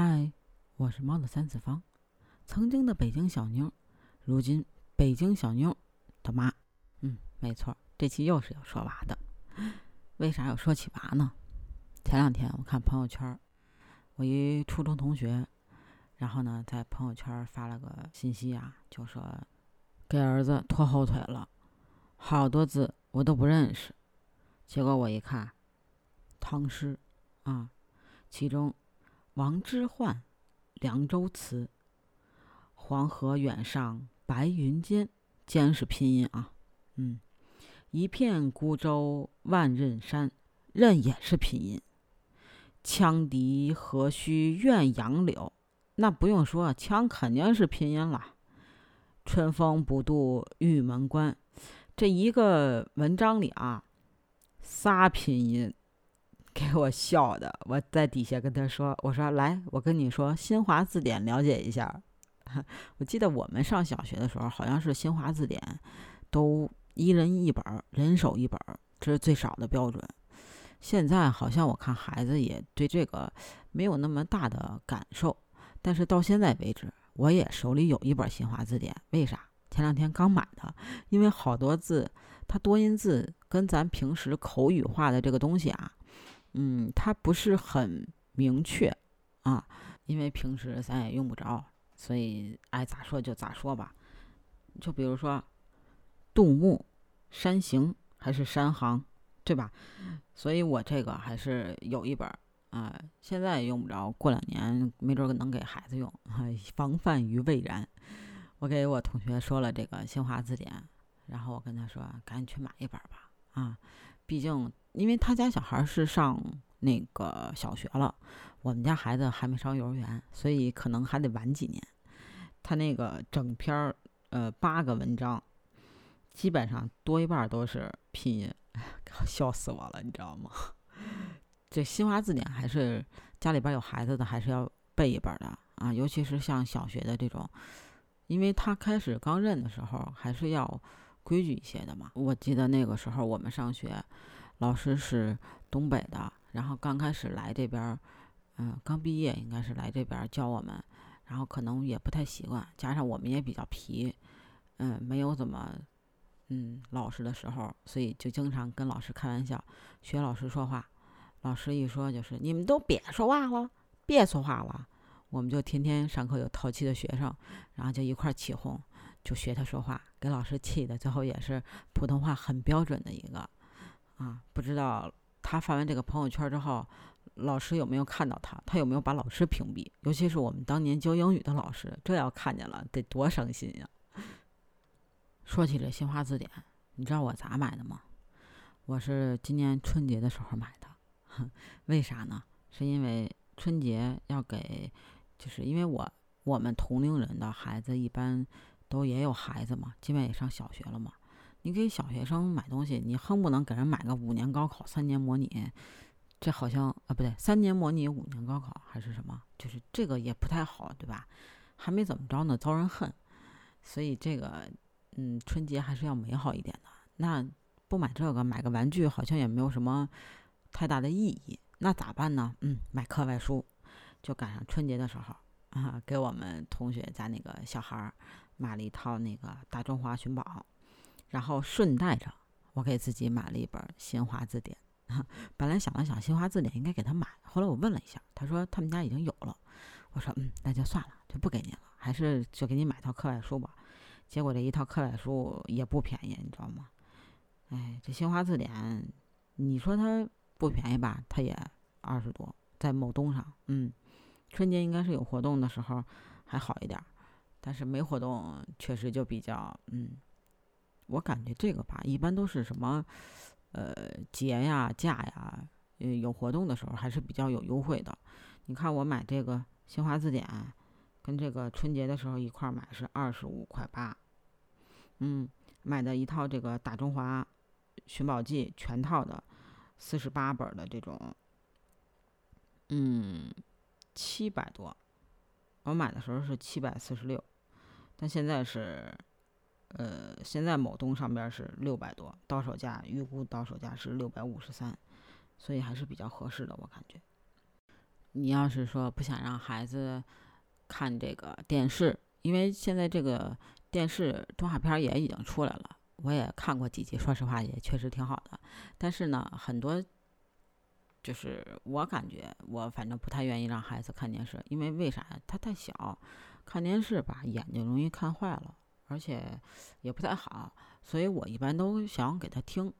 嗨，我是猫的三次方，曾经的北京小妞，如今北京小妞的妈。嗯，没错，这期又是要说娃的。为啥要说起娃呢？前两天我看朋友圈，我一初中同学，然后呢在朋友圈发了个信息啊，就说给儿子拖后腿了，好多字我都不认识。结果我一看，唐诗啊，其中。王之涣，凉州词。黄河远上白云间，间是拼音啊，嗯，一片孤舟万仞山，仞也是拼音。羌笛何须怨杨柳，那不用说，羌肯定是拼音了。春风不度玉门关，这一个文章里啊，仨拼音。给我笑的，我在底下跟他说：“我说来，我跟你说新华字典，了解一下。我记得我们上小学的时候，好像是新华字典都一人一本，人手一本，这是最少的标准。现在好像我看孩子也对这个没有那么大的感受。但是到现在为止，我也手里有一本新华字典。为啥？前两天刚买的，因为好多字，它多音字跟咱平时口语化的这个东西啊。”嗯，它不是很明确啊，因为平时咱也用不着，所以爱咋说就咋说吧。就比如说，杜牧山行还是山行，对吧？所以我这个还是有一本啊，现在也用不着，过两年没准能给孩子用，防范于未然。我给我同学说了这个新华字典，然后我跟他说，赶紧去买一本吧，啊，毕竟。因为他家小孩是上那个小学了，我们家孩子还没上幼儿园，所以可能还得晚几年。他那个整篇儿，呃，八个文章，基本上多一半都是拼音，笑死我了，你知道吗？这新华字典还是家里边有孩子的还是要背一本的啊，尤其是像小学的这种，因为他开始刚认的时候还是要规矩一些的嘛。我记得那个时候我们上学。老师是东北的，然后刚开始来这边，嗯，刚毕业应该是来这边教我们，然后可能也不太习惯，加上我们也比较皮，嗯，没有怎么，嗯，老实的时候，所以就经常跟老师开玩笑，学老师说话。老师一说就是你们都别说话了，别说话了，我们就天天上课有淘气的学生，然后就一块起哄，就学他说话，给老师气的，最后也是普通话很标准的一个。啊，不知道他发完这个朋友圈之后，老师有没有看到他？他有没有把老师屏蔽？尤其是我们当年教英语的老师，这要看见了，得多伤心呀！说起这新华字典，你知道我咋买的吗？我是今年春节的时候买的，为啥呢？是因为春节要给，就是因为我我们同龄人的孩子一般都也有孩子嘛，基本也上小学了嘛。你给小学生买东西，你恨不能给人买个五年高考、三年模拟，这好像啊不对，三年模拟五年高考还是什么？就是这个也不太好，对吧？还没怎么着呢，遭人恨。所以这个，嗯，春节还是要美好一点的。那不买这个，买个玩具好像也没有什么太大的意义。那咋办呢？嗯，买课外书。就赶上春节的时候啊，给我们同学家那个小孩儿买了一套那个大中华寻宝。然后顺带着，我给自己买了一本新华字典。本来想了想，新华字典应该给他买。后来我问了一下，他说他们家已经有了。我说嗯，那就算了，就不给你了，还是就给你买套课外书吧。结果这一套课外书也不便宜，你知道吗？哎，这新华字典，你说它不便宜吧？它也二十多，在某东上。嗯，春节应该是有活动的时候还好一点，但是没活动确实就比较嗯。我感觉这个吧，一般都是什么，呃，节呀、假呀，呃，有活动的时候还是比较有优惠的。你看我买这个新华字典，跟这个春节的时候一块买是二十五块八，嗯，买的一套这个大中华寻宝记全套的四十八本的这种，嗯，七百多。我买的时候是七百四十六，但现在是。呃，现在某东上边是六百多，到手价预估到手价是六百五十三，所以还是比较合适的，我感觉。你要是说不想让孩子看这个电视，因为现在这个电视动画片也已经出来了，我也看过几集，说实话也确实挺好的。但是呢，很多就是我感觉我反正不太愿意让孩子看电视，因为为啥呀？他太小，看电视吧眼睛容易看坏了，而且也不太好，所以我一般都想给他听。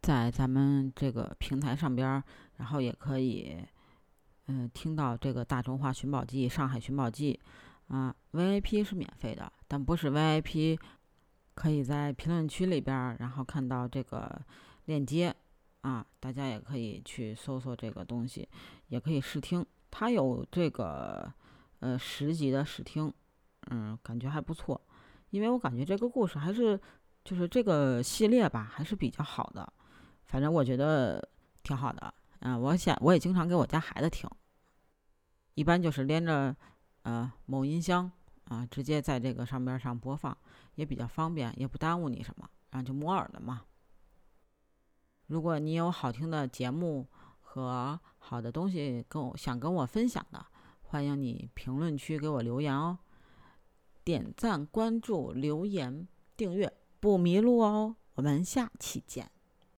在咱们这个平台上边，然后也可以，嗯，听到这个《大中华寻宝记》《上海寻宝记》，啊，VIP 是免费的，但不是 VIP，可以在评论区里边，然后看到这个链接，啊，大家也可以去搜索这个东西，也可以试听，它有这个呃十级的试听，嗯，感觉还不错，因为我感觉这个故事还是就是这个系列吧，还是比较好的。反正我觉得挺好的，嗯，我想我也经常给我家孩子听，一般就是连着呃某音箱啊，直接在这个上边上播放，也比较方便，也不耽误你什么，然后就摩尔的嘛。如果你有好听的节目和好的东西跟我想跟我分享的，欢迎你评论区给我留言哦，点赞、关注、留言、订阅不迷路哦，我们下期见。